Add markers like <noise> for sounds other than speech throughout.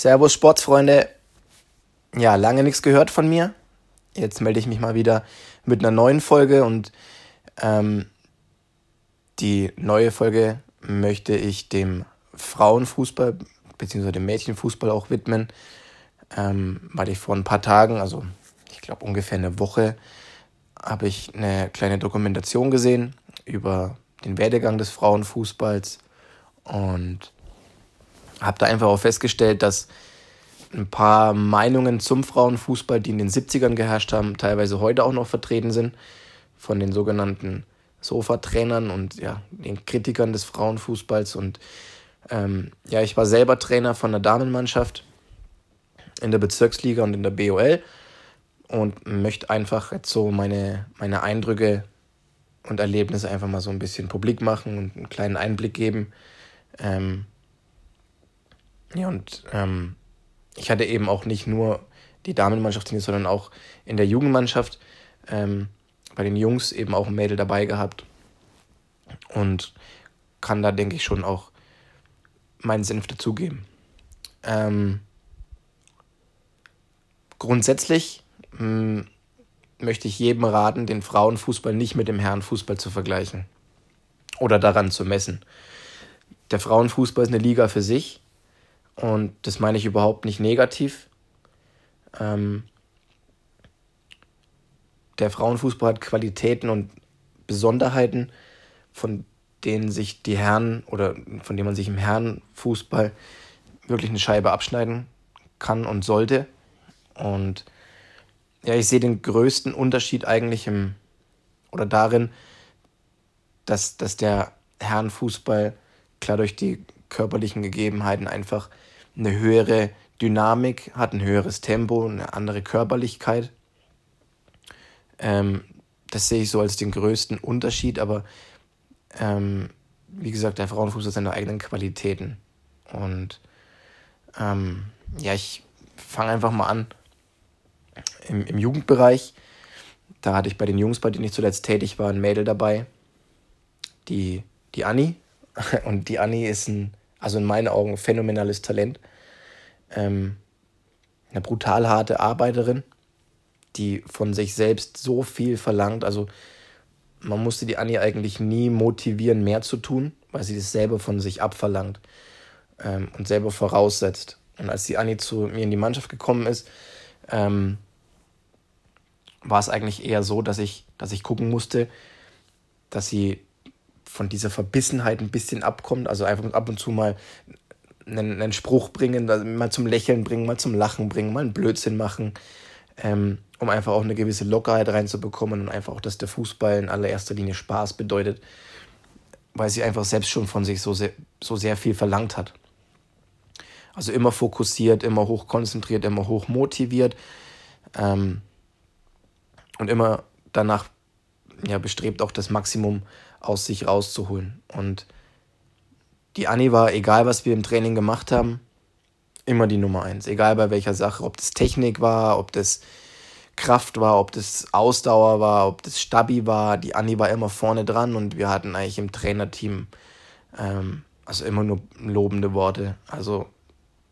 Servus Sportsfreunde. Ja, lange nichts gehört von mir. Jetzt melde ich mich mal wieder mit einer neuen Folge und ähm, die neue Folge möchte ich dem Frauenfußball bzw. dem Mädchenfußball auch widmen, ähm, weil ich vor ein paar Tagen, also ich glaube ungefähr eine Woche, habe ich eine kleine Dokumentation gesehen über den Werdegang des Frauenfußballs und habe da einfach auch festgestellt, dass ein paar Meinungen zum Frauenfußball, die in den 70ern geherrscht haben, teilweise heute auch noch vertreten sind, von den sogenannten Sofa-Trainern und ja, den Kritikern des Frauenfußballs. Und ähm, ja, ich war selber Trainer von der Damenmannschaft in der Bezirksliga und in der BOL und möchte einfach jetzt so meine, meine Eindrücke und Erlebnisse einfach mal so ein bisschen publik machen und einen kleinen Einblick geben. Ähm, ja, und ähm, ich hatte eben auch nicht nur die Damenmannschaft, sondern auch in der Jugendmannschaft ähm, bei den Jungs eben auch ein Mädel dabei gehabt. Und kann da, denke ich, schon auch meinen Senf dazugeben. Ähm, grundsätzlich mh, hm, möchte ich jedem raten, den Frauenfußball nicht mit dem Herrenfußball zu vergleichen oder daran zu messen. Der Frauenfußball ist eine Liga für sich und das meine ich überhaupt nicht negativ. Ähm, der Frauenfußball hat Qualitäten und Besonderheiten, von denen sich die Herren oder von denen man sich im Herrenfußball wirklich eine Scheibe abschneiden kann und sollte. Und ja, ich sehe den größten Unterschied eigentlich im oder darin, dass, dass der Herrenfußball klar durch die körperlichen Gegebenheiten einfach eine höhere Dynamik hat, ein höheres Tempo, eine andere Körperlichkeit. Ähm, das sehe ich so als den größten Unterschied, aber ähm, wie gesagt, der Frauenfußball hat seine eigenen Qualitäten. Und ähm, ja, ich fange einfach mal an. Im, Im Jugendbereich, da hatte ich bei den Jungs, bei denen ich zuletzt tätig war, ein Mädel dabei, die, die Anni. <laughs> Und die Anni ist ein also in meinen Augen phänomenales Talent. Ähm, eine brutal harte Arbeiterin, die von sich selbst so viel verlangt. Also man musste die Annie eigentlich nie motivieren, mehr zu tun, weil sie das selber von sich abverlangt ähm, und selber voraussetzt. Und als die Annie zu mir in die Mannschaft gekommen ist, ähm, war es eigentlich eher so, dass ich, dass ich gucken musste, dass sie von dieser Verbissenheit ein bisschen abkommt. Also einfach ab und zu mal einen, einen Spruch bringen, mal zum Lächeln bringen, mal zum Lachen bringen, mal einen Blödsinn machen, ähm, um einfach auch eine gewisse Lockerheit reinzubekommen und einfach auch, dass der Fußball in allererster Linie Spaß bedeutet, weil sie einfach selbst schon von sich so sehr, so sehr viel verlangt hat. Also immer fokussiert, immer hoch konzentriert, immer hoch motiviert ähm, und immer danach ja, bestrebt, auch das Maximum aus sich rauszuholen. Und die Anni war, egal was wir im Training gemacht haben, immer die Nummer eins. Egal bei welcher Sache, ob das Technik war, ob das Kraft war, ob das Ausdauer war, ob das Stabi war. Die Anni war immer vorne dran und wir hatten eigentlich im Trainerteam ähm, also immer nur lobende Worte. Also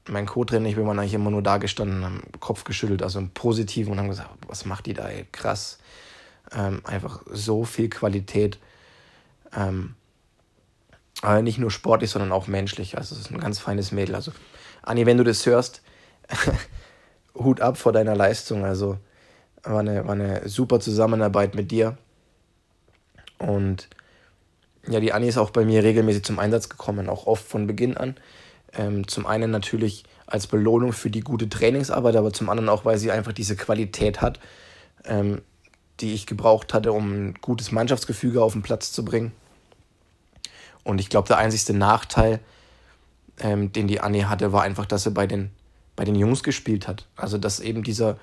mein Co-Trainer, ich bin eigentlich immer nur da gestanden, haben Kopf geschüttelt, also im Positiven und haben gesagt, was macht die da, ey? krass. Ähm, einfach so viel Qualität. Ähm, aber nicht nur sportlich, sondern auch menschlich. Also es ist ein ganz feines Mädel. Also Anni, wenn du das hörst, <laughs> Hut ab vor deiner Leistung. Also war eine, war eine super Zusammenarbeit mit dir. Und ja, die Anni ist auch bei mir regelmäßig zum Einsatz gekommen, auch oft von Beginn an. Ähm, zum einen natürlich als Belohnung für die gute Trainingsarbeit, aber zum anderen auch, weil sie einfach diese Qualität hat, ähm, die ich gebraucht hatte, um ein gutes Mannschaftsgefüge auf den Platz zu bringen. Und ich glaube, der einzigste Nachteil, ähm, den die Annie hatte, war einfach, dass sie bei den, bei den Jungs gespielt hat. Also dass eben dieser,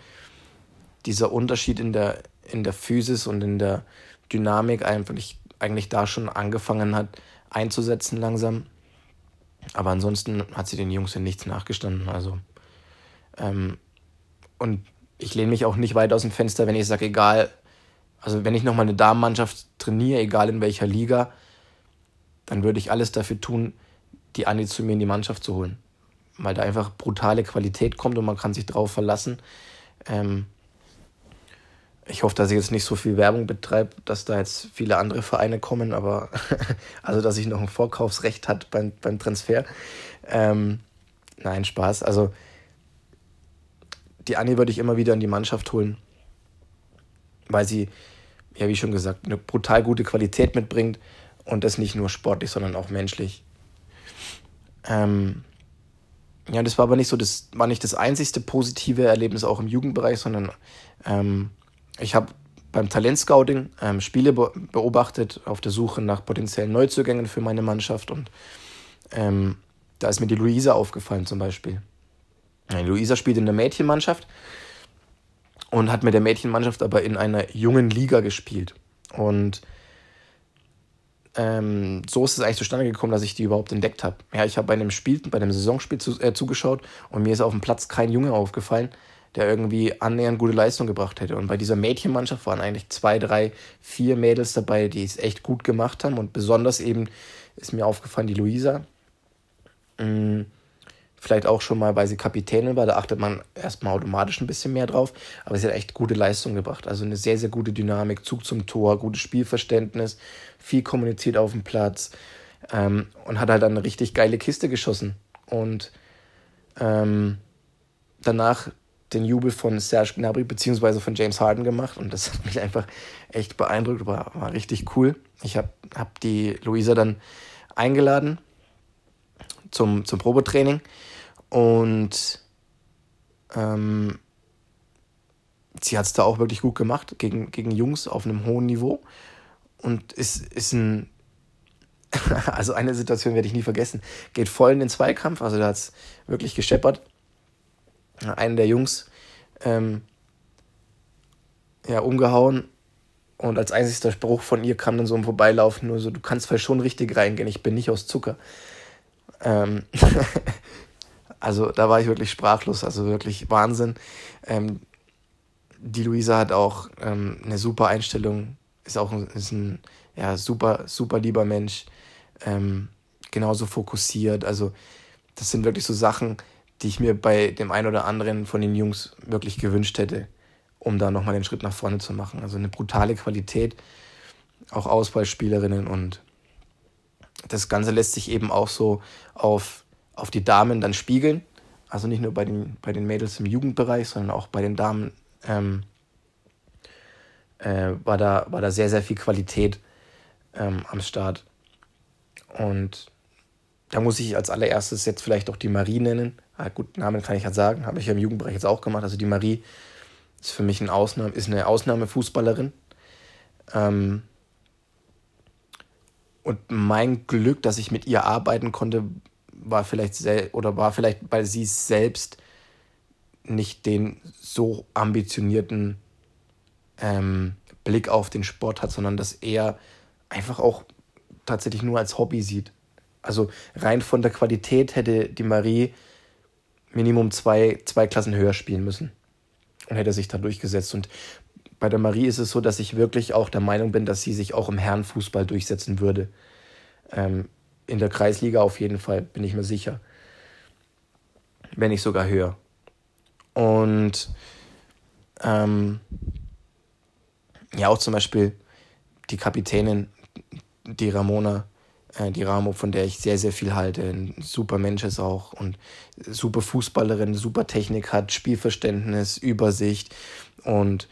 dieser Unterschied in der, in der Physis und in der Dynamik einfach nicht, eigentlich da schon angefangen hat einzusetzen langsam. Aber ansonsten hat sie den Jungs in nichts nachgestanden. Also ähm, und ich lehne mich auch nicht weit aus dem Fenster, wenn ich sage, egal, also wenn ich nochmal eine Damenmannschaft trainiere, egal in welcher Liga, dann würde ich alles dafür tun, die Anni zu mir in die Mannschaft zu holen. weil da einfach brutale Qualität kommt und man kann sich drauf verlassen. Ähm, ich hoffe, dass ich jetzt nicht so viel Werbung betreibe, dass da jetzt viele andere Vereine kommen, aber <laughs> also dass ich noch ein Vorkaufsrecht hat beim, beim Transfer. Ähm, nein, Spaß. Also die Anni würde ich immer wieder in die Mannschaft holen, weil sie, ja wie schon gesagt, eine brutal gute Qualität mitbringt und das nicht nur sportlich, sondern auch menschlich. Ähm, ja, das war aber nicht so, das war nicht das einzigste positive Erlebnis auch im Jugendbereich, sondern ähm, ich habe beim Talentscouting ähm, Spiele be beobachtet auf der Suche nach potenziellen Neuzugängen für meine Mannschaft und ähm, da ist mir die Luisa aufgefallen zum Beispiel. Die Luisa spielt in der Mädchenmannschaft und hat mit der Mädchenmannschaft aber in einer jungen Liga gespielt. Und ähm, so ist es eigentlich zustande gekommen, dass ich die überhaupt entdeckt habe. Ja, ich habe bei einem Spiel, bei einem Saisonspiel zu, äh, zugeschaut und mir ist auf dem Platz kein Junge aufgefallen, der irgendwie annähernd gute Leistung gebracht hätte. Und bei dieser Mädchenmannschaft waren eigentlich zwei, drei, vier Mädels dabei, die es echt gut gemacht haben. Und besonders eben ist mir aufgefallen, die Luisa. Mhm Vielleicht auch schon mal, weil sie Kapitänin war, da achtet man erstmal automatisch ein bisschen mehr drauf. Aber sie hat echt gute Leistung gebracht. Also eine sehr, sehr gute Dynamik, Zug zum Tor, gutes Spielverständnis, viel kommuniziert auf dem Platz ähm, und hat halt eine richtig geile Kiste geschossen. Und ähm, danach den Jubel von Serge Gnabry bzw. von James Harden gemacht und das hat mich einfach echt beeindruckt, war, war richtig cool. Ich habe hab die Luisa dann eingeladen zum, zum Probetraining und ähm, sie hat es da auch wirklich gut gemacht, gegen, gegen Jungs auf einem hohen Niveau. Und ist, ist ein, <laughs> also eine Situation werde ich nie vergessen, geht voll in den Zweikampf, also da hat es wirklich gescheppert. Einen der Jungs ähm, ja, umgehauen und als einzigster Spruch von ihr kam dann so ein Vorbeilaufen, nur so, du kannst vielleicht schon richtig reingehen, ich bin nicht aus Zucker. Ähm <laughs> Also da war ich wirklich sprachlos, also wirklich Wahnsinn. Ähm, die Luisa hat auch ähm, eine super Einstellung, ist auch ein, ist ein ja, super, super lieber Mensch, ähm, genauso fokussiert. Also das sind wirklich so Sachen, die ich mir bei dem einen oder anderen von den Jungs wirklich gewünscht hätte, um da nochmal den Schritt nach vorne zu machen. Also eine brutale Qualität, auch Auswahlspielerinnen und das Ganze lässt sich eben auch so auf auf die Damen dann spiegeln. Also nicht nur bei den, bei den Mädels im Jugendbereich, sondern auch bei den Damen ähm, äh, war, da, war da sehr, sehr viel Qualität ähm, am Start. Und da muss ich als allererstes jetzt vielleicht auch die Marie nennen. Ah, gut, Namen kann ich ja sagen, habe ich ja im Jugendbereich jetzt auch gemacht. Also die Marie ist für mich ein Ausnahme, ist eine Ausnahmefußballerin. Ähm, und mein Glück, dass ich mit ihr arbeiten konnte, war vielleicht sel oder war vielleicht, weil sie selbst nicht den so ambitionierten ähm, Blick auf den Sport hat, sondern das eher einfach auch tatsächlich nur als Hobby sieht. Also rein von der Qualität hätte die Marie Minimum zwei, zwei Klassen höher spielen müssen und hätte sich da durchgesetzt. Und bei der Marie ist es so, dass ich wirklich auch der Meinung bin, dass sie sich auch im Herrenfußball durchsetzen würde. Ähm, in der Kreisliga auf jeden Fall, bin ich mir sicher. Wenn nicht sogar höher. Und ähm, ja, auch zum Beispiel die Kapitänin, die Ramona, äh, die Ramo, von der ich sehr, sehr viel halte. Ein super Mensch ist auch und super Fußballerin, super Technik hat, Spielverständnis, Übersicht und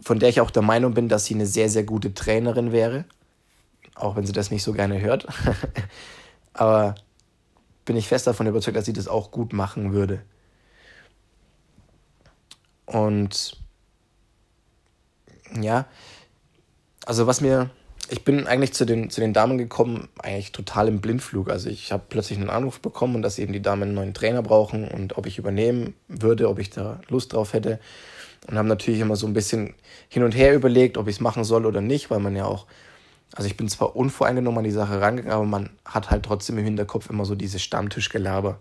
von der ich auch der Meinung bin, dass sie eine sehr, sehr gute Trainerin wäre auch wenn sie das nicht so gerne hört. <laughs> Aber bin ich fest davon überzeugt, dass sie das auch gut machen würde. Und ja, also was mir, ich bin eigentlich zu den, zu den Damen gekommen, eigentlich total im Blindflug. Also ich habe plötzlich einen Anruf bekommen und dass eben die Damen einen neuen Trainer brauchen und ob ich übernehmen würde, ob ich da Lust drauf hätte. Und haben natürlich immer so ein bisschen hin und her überlegt, ob ich es machen soll oder nicht, weil man ja auch also ich bin zwar unvoreingenommen an die Sache rangegangen, aber man hat halt trotzdem im Hinterkopf immer so dieses Stammtischgelaber.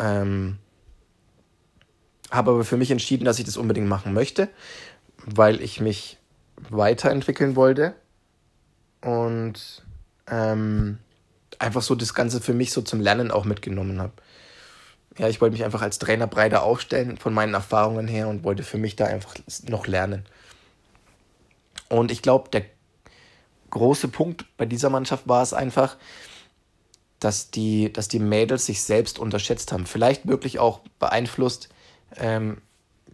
Ähm, habe aber für mich entschieden, dass ich das unbedingt machen möchte, weil ich mich weiterentwickeln wollte und ähm, einfach so das Ganze für mich so zum Lernen auch mitgenommen habe. Ja, ich wollte mich einfach als Trainer breiter aufstellen von meinen Erfahrungen her und wollte für mich da einfach noch lernen. Und ich glaube, der große Punkt bei dieser Mannschaft war es einfach, dass die, dass die Mädels sich selbst unterschätzt haben. Vielleicht wirklich auch beeinflusst ähm,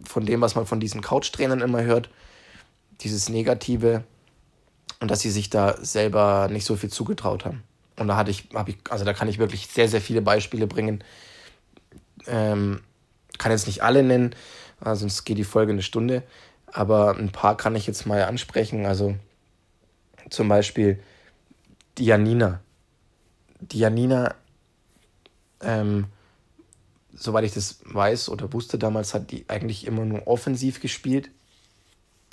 von dem, was man von diesen Couch-Trainern immer hört, dieses Negative und dass sie sich da selber nicht so viel zugetraut haben. Und da hatte ich, habe ich, also da kann ich wirklich sehr, sehr viele Beispiele bringen. Ähm, kann jetzt nicht alle nennen, sonst geht die Folge eine Stunde. Aber ein paar kann ich jetzt mal ansprechen. Also zum Beispiel die Janina. Die Janina, ähm, soweit ich das weiß oder wusste damals, hat die eigentlich immer nur offensiv gespielt.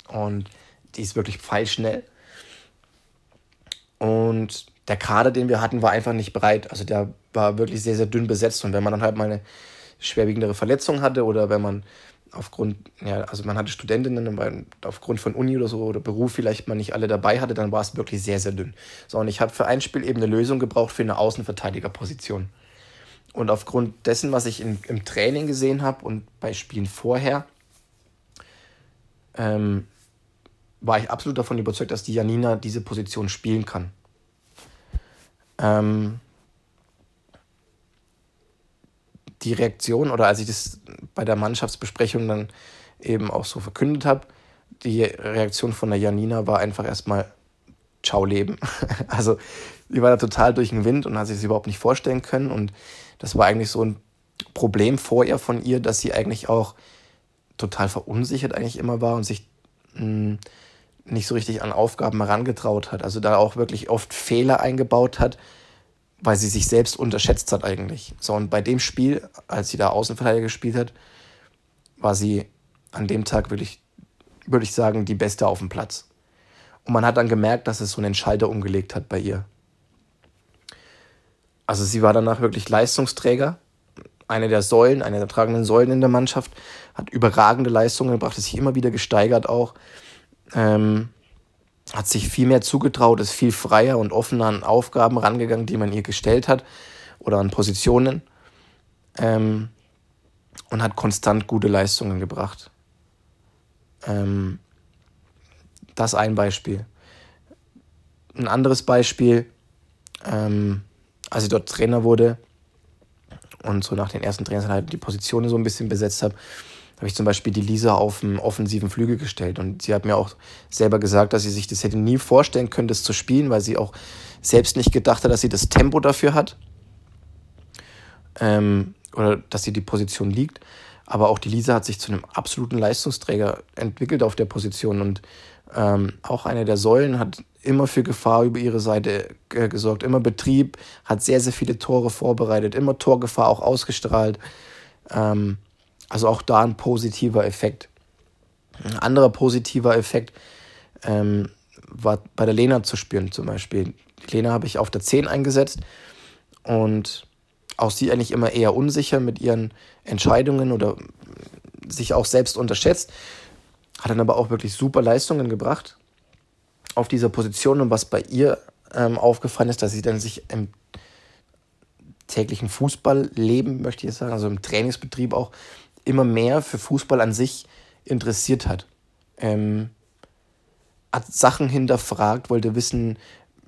Und die ist wirklich pfeilschnell. Und der Kader, den wir hatten, war einfach nicht breit. Also der war wirklich sehr, sehr dünn besetzt. Und wenn man dann halt mal eine schwerwiegendere Verletzung hatte oder wenn man aufgrund, ja, also man hatte Studentinnen, weil aufgrund von Uni oder so oder Beruf vielleicht mal nicht alle dabei hatte, dann war es wirklich sehr, sehr dünn. So, und ich habe für ein Spiel eben eine Lösung gebraucht für eine Außenverteidigerposition. Und aufgrund dessen, was ich in, im Training gesehen habe und bei Spielen vorher, ähm, war ich absolut davon überzeugt, dass die Janina diese Position spielen kann. Ähm, die Reaktion oder als ich das bei der Mannschaftsbesprechung dann eben auch so verkündet habe, die Reaktion von der Janina war einfach erstmal Ciao Leben. <laughs> Also die war da total durch den Wind und hat sich das überhaupt nicht vorstellen können und das war eigentlich so ein Problem vor ihr von ihr, dass sie eigentlich auch total verunsichert eigentlich immer war und sich mh, hm, nicht so richtig an Aufgaben herangetraut hat. Also da auch wirklich oft Fehler eingebaut hat, weil sie sich selbst unterschätzt hat eigentlich. So, und bei dem Spiel, als sie da Außenverteidiger gespielt hat, war sie an dem Tag wirklich, würde ich sagen, die Beste auf dem Platz. Und man hat dann gemerkt, dass es so einen Schalter umgelegt hat bei ihr. Also sie war danach wirklich Leistungsträger, eine der Säulen, eine der tragenden Säulen in der Mannschaft, hat überragende Leistungen gebracht, ist sich immer wieder gesteigert auch. Ähm, hat sich viel mehr zugetraut, ist viel freier und offener an Aufgaben rangegangen, die man ihr gestellt hat oder an Positionen ähm, und hat konstant gute Leistungen gebracht. Ähm, das ein Beispiel. Ein anderes Beispiel, ähm, als ich dort Trainer wurde und so nach den ersten Trainingseinheiten die Positionen so ein bisschen besetzt habe, habe ich zum Beispiel die Lisa auf dem offensiven Flügel gestellt. Und sie hat mir auch selber gesagt, dass sie sich das hätte nie vorstellen können, das zu spielen, weil sie auch selbst nicht gedacht hat, dass sie das Tempo dafür hat. Ähm, oder dass sie die Position liegt. Aber auch die Lisa hat sich zu einem absoluten Leistungsträger entwickelt auf der Position. Und ähm, auch eine der Säulen hat immer für Gefahr über ihre Seite gesorgt, immer Betrieb, hat sehr, sehr viele Tore vorbereitet, immer Torgefahr auch ausgestrahlt. Ähm, also auch da ein positiver Effekt. Ein anderer positiver Effekt ähm, war bei der Lena zu spüren zum Beispiel. Die Lena habe ich auf der 10 eingesetzt und auch sie eigentlich immer eher unsicher mit ihren Entscheidungen oder sich auch selbst unterschätzt. Hat dann aber auch wirklich super Leistungen gebracht auf dieser Position und was bei ihr ähm, aufgefallen ist, dass sie dann sich im täglichen Fußballleben, möchte ich jetzt sagen, also im Trainingsbetrieb auch immer mehr für Fußball an sich interessiert hat. Ähm, hat Sachen hinterfragt, wollte wissen,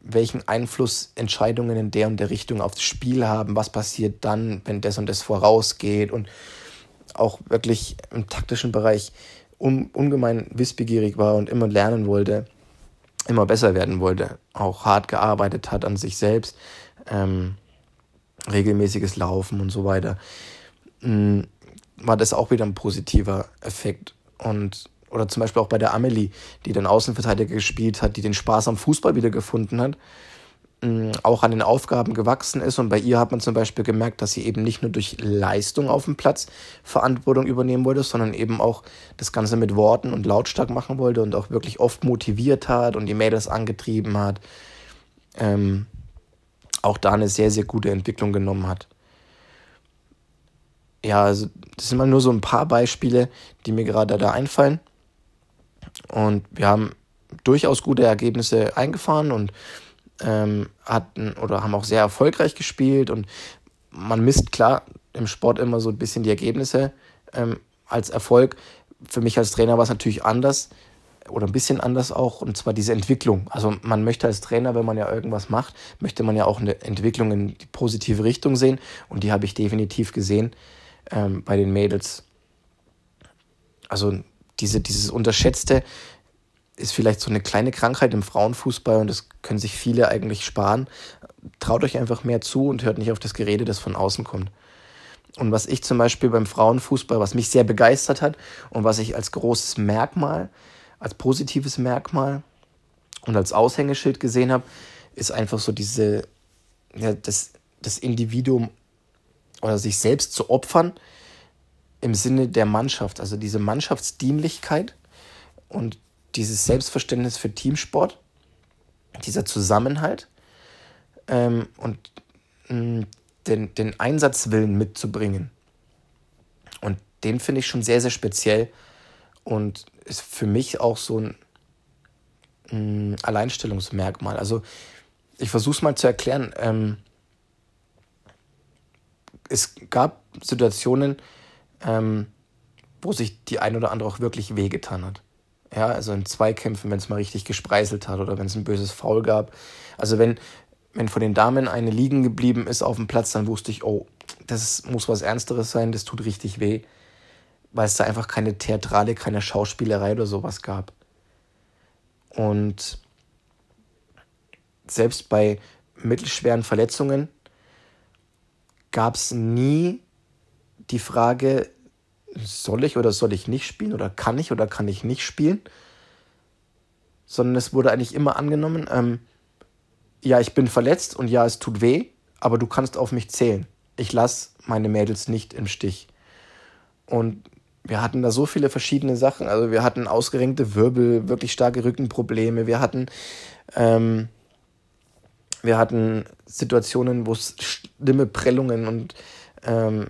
welchen Einfluss Entscheidungen in der und der Richtung auf das Spiel haben, was passiert dann, wenn das und das vorausgeht und auch wirklich im taktischen Bereich un ungemein wissbegierig war und immer lernen wollte, immer besser werden wollte, auch hart gearbeitet hat an sich selbst, ähm, regelmäßiges Laufen und so weiter. War das auch wieder ein positiver Effekt. Und, oder zum Beispiel auch bei der Amelie, die den Außenverteidiger gespielt hat, die den Spaß am Fußball wieder gefunden hat, mm, auch an den Aufgaben gewachsen ist. Und bei ihr hat man zum Beispiel gemerkt, dass sie eben nicht nur durch Leistung auf dem Platz Verantwortung übernehmen wollte, sondern eben auch das Ganze mit Worten und lautstark machen wollte und auch wirklich oft motiviert hat und die Mädels angetrieben hat. Ähm, auch da eine sehr, sehr gute Entwicklung genommen hat ja, also das sind mal nur so ein paar Beispiele, die mir gerade da einfallen. Und wir haben durchaus gute Ergebnisse eingefahren und ähm, hatten oder haben auch sehr erfolgreich gespielt und man misst klar im Sport immer so ein bisschen die Ergebnisse ähm, als Erfolg. Für mich als Trainer war es natürlich anders oder ein bisschen anders auch und zwar diese Entwicklung. Also man möchte als Trainer, wenn man ja irgendwas macht, möchte man ja auch eine Entwicklung in die positive Richtung sehen und die habe ich definitiv gesehen ähm, bei den Mädels. Also diese, dieses unterschätzte, ist vielleicht so eine kleine Krankheit im Frauenfußball und das können sich viele eigentlich sparen. Traut euch einfach mehr zu und hört nicht auf das Gerede, das von außen kommt. Und was ich zum Beispiel beim Frauenfußball, was mich sehr begeistert hat und was ich als großes Merkmal, als positives Merkmal und als Aushängeschild gesehen habe, ist einfach so diese, ja, das, das Individuum oder sich selbst zu opfern im Sinne der Mannschaft, also diese Mannschaftsdienlichkeit und dieses Selbstverständnis für Teamsport, dieser Zusammenhalt ähm, und mh, mm, den, den Einsatzwillen mitzubringen. Und den finde ich schon sehr, sehr speziell und ist für mich auch so ein mh, mm, Alleinstellungsmerkmal. Also ich versuche es mal zu erklären. Ähm, es gab Situationen, ähm, wo sich die ein oder andere auch wirklich wehgetan hat. Ja, also in Zweikämpfen, wenn es mal richtig gespreiselt hat oder wenn es ein böses Foul gab. Also wenn, wenn von den Damen eine liegen geblieben ist auf dem Platz, dann wusste ich, oh, das muss was Ernsteres sein, das tut richtig weh. Weil es da einfach keine Theatrale, keine Schauspielerei oder sowas gab. Und selbst bei mittelschweren Verletzungen gab es nie die Frage, soll ich oder soll ich nicht spielen oder kann ich oder kann ich nicht spielen, sondern es wurde eigentlich immer angenommen, ähm, ja, ich bin verletzt und ja, es tut weh, aber du kannst auf mich zählen. Ich lasse meine Mädels nicht im Stich. Und wir hatten da so viele verschiedene Sachen. Also wir hatten ausgerenkte Wirbel, wirklich starke Rückenprobleme. Wir hatten, ähm, wir hatten Situationen, wo es schlimme Prellungen und ähm,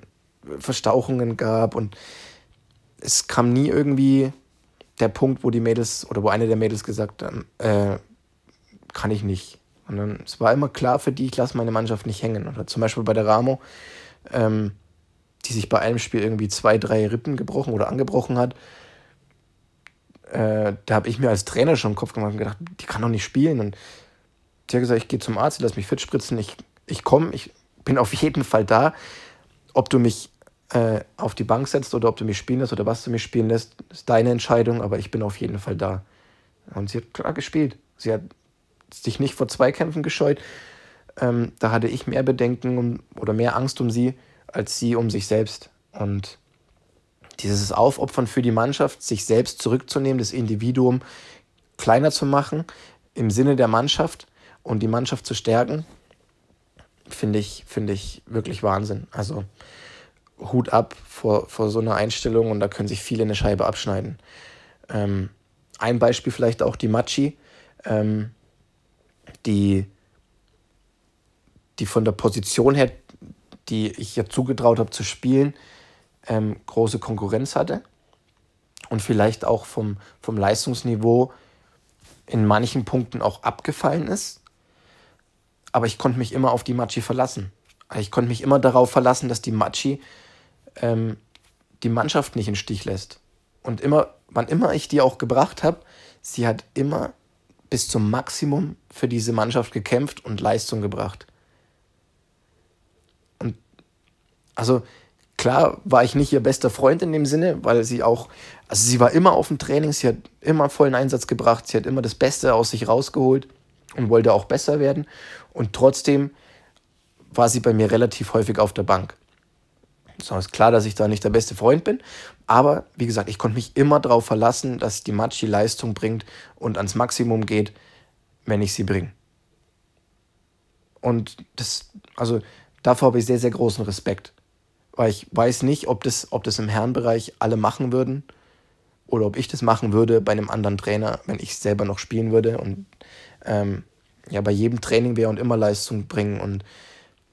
Verstauchungen gab und es kam nie irgendwie der Punkt, wo die Mädels oder wo eine der Mädels gesagt haben, äh, kann ich nicht. Und dann, es war immer klar für die, ich lasse meine Mannschaft nicht hängen. Oder zum Beispiel bei der Ramo, ähm, die sich bei einem Spiel irgendwie zwei, drei Rippen gebrochen oder angebrochen hat. Äh, da habe ich mir als Trainer schon im Kopf gemacht und gedacht, die kann doch nicht spielen. Und sie hat gesagt, ich gehe zum Arzt, lass mich fit spritzen, ich, ich komme, ich bin auf jeden Fall da. Ob du mich äh, auf die Bank setzt oder ob du mich spielen lässt oder was du mich spielen lässt, ist deine Entscheidung, aber ich bin auf jeden Fall da. Und sie hat klar gespielt. Sie hat sich nicht vor Zweikämpfen gescheut. Ähm, da hatte ich mehr Bedenken um, oder mehr Angst um sie, als sie um sich selbst. Und dieses Aufopfern für die Mannschaft, sich selbst zurückzunehmen, das Individuum kleiner zu machen, im Sinne der Mannschaft und die Mannschaft zu stärken, finde ich, finde ich wirklich Wahnsinn. Also Hut ab vor, vor so einer Einstellung und da können sich viele eine Scheibe abschneiden. Ähm, ein Beispiel vielleicht auch die Machi, ähm, die, die von der Position her, die ich ihr zugetraut habe zu spielen, ähm, große Konkurrenz hatte und vielleicht auch vom, vom Leistungsniveau in manchen Punkten auch abgefallen ist. Aber ich konnte mich immer auf die Machi verlassen. Ich konnte mich immer darauf verlassen, dass die Machi ähm, die Mannschaft nicht im Stich lässt. Und immer, wann immer ich die auch gebracht habe, sie hat immer bis zum Maximum für diese Mannschaft gekämpft und Leistung gebracht. Und also klar war ich nicht ihr bester Freund in dem Sinne, weil sie auch, also sie war immer auf dem Training, sie hat immer vollen Einsatz gebracht, sie hat immer das Beste aus sich rausgeholt und wollte auch besser werden. Und trotzdem war sie bei mir relativ häufig auf der Bank. So ist klar, dass ich da nicht der beste Freund bin. Aber wie gesagt, ich konnte mich immer darauf verlassen, dass die Matschi Leistung bringt und ans Maximum geht, wenn ich sie bringe. Und das, also davor habe ich sehr, sehr großen Respekt. Weil ich weiß nicht, ob das, ob das im Herrenbereich alle machen würden oder ob ich das machen würde bei einem anderen Trainer, wenn ich selber noch spielen würde und ähm, ja, bei jedem Training wäre und immer Leistung bringen und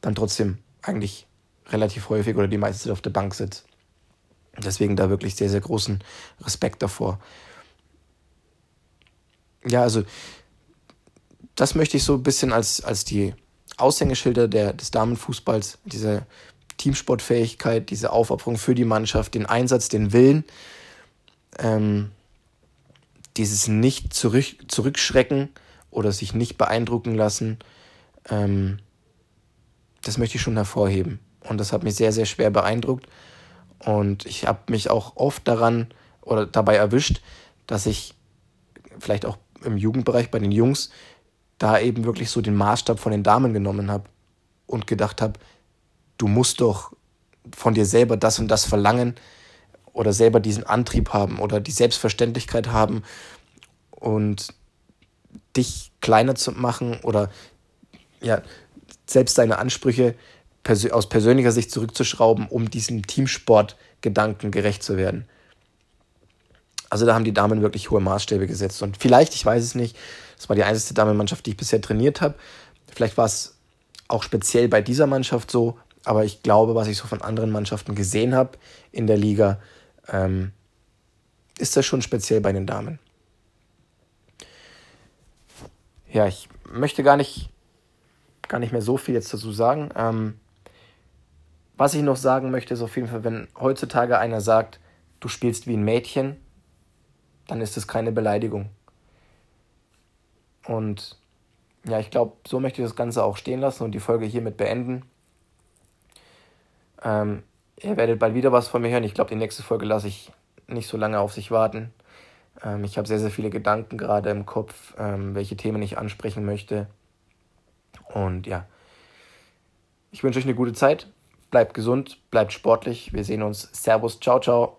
dann trotzdem eigentlich relativ häufig oder die meiste Zeit auf der Bank sitzt. Deswegen da wirklich sehr, sehr großen Respekt davor. Ja, also das möchte ich so ein bisschen als, als die Aushängeschilder der, des Damenfußballs, diese Teamsportfähigkeit, diese Aufopferung für die Mannschaft, den Einsatz, den Willen, ähm, dieses nicht zurück, oder sich nicht beeindrucken lassen, ähm, das möchte ich schon hervorheben. Und das hat mich sehr, sehr schwer beeindruckt. Und ich habe mich auch oft daran oder dabei erwischt, dass ich vielleicht auch im Jugendbereich bei den Jungs da eben wirklich so den Maßstab von den Damen genommen habe und gedacht habe, du musst doch von dir selber das und das verlangen oder selber diesen Antrieb haben oder die Selbstverständlichkeit haben und dich kleiner zu machen oder ja, selbst deine Ansprüche aus persönlicher Sicht zurückzuschrauben, um diesem Teamsportgedanken gerecht zu werden. Also da haben die Damen wirklich hohe Maßstäbe gesetzt. Und vielleicht, ich weiß es nicht, das war die einzige Damenmannschaft, die ich bisher trainiert habe. Vielleicht war es auch speziell bei dieser Mannschaft so, aber ich glaube, was ich so von anderen Mannschaften gesehen habe in der Liga, ähm, ist das schon speziell bei den Damen. Ja, ich möchte gar nicht, gar nicht mehr so viel jetzt dazu sagen. Ähm, was ich noch sagen möchte, ist auf jeden Fall, wenn heutzutage einer sagt, du spielst wie ein Mädchen, dann ist das keine Beleidigung. Und ja, ich glaube, so möchte ich das Ganze auch stehen lassen und die Folge hiermit beenden. Ähm, ihr werdet bald wieder was von mir hören. Ich glaube, die nächste Folge lasse ich nicht so lange auf sich warten. Ähm, ich habe sehr, sehr viele Gedanken gerade im Kopf, ähm, welche Themen ich ansprechen möchte. Und ja, ich wünsche euch eine gute Zeit. Bleibt gesund, bleibt sportlich. Wir sehen uns. Servus, ciao, ciao.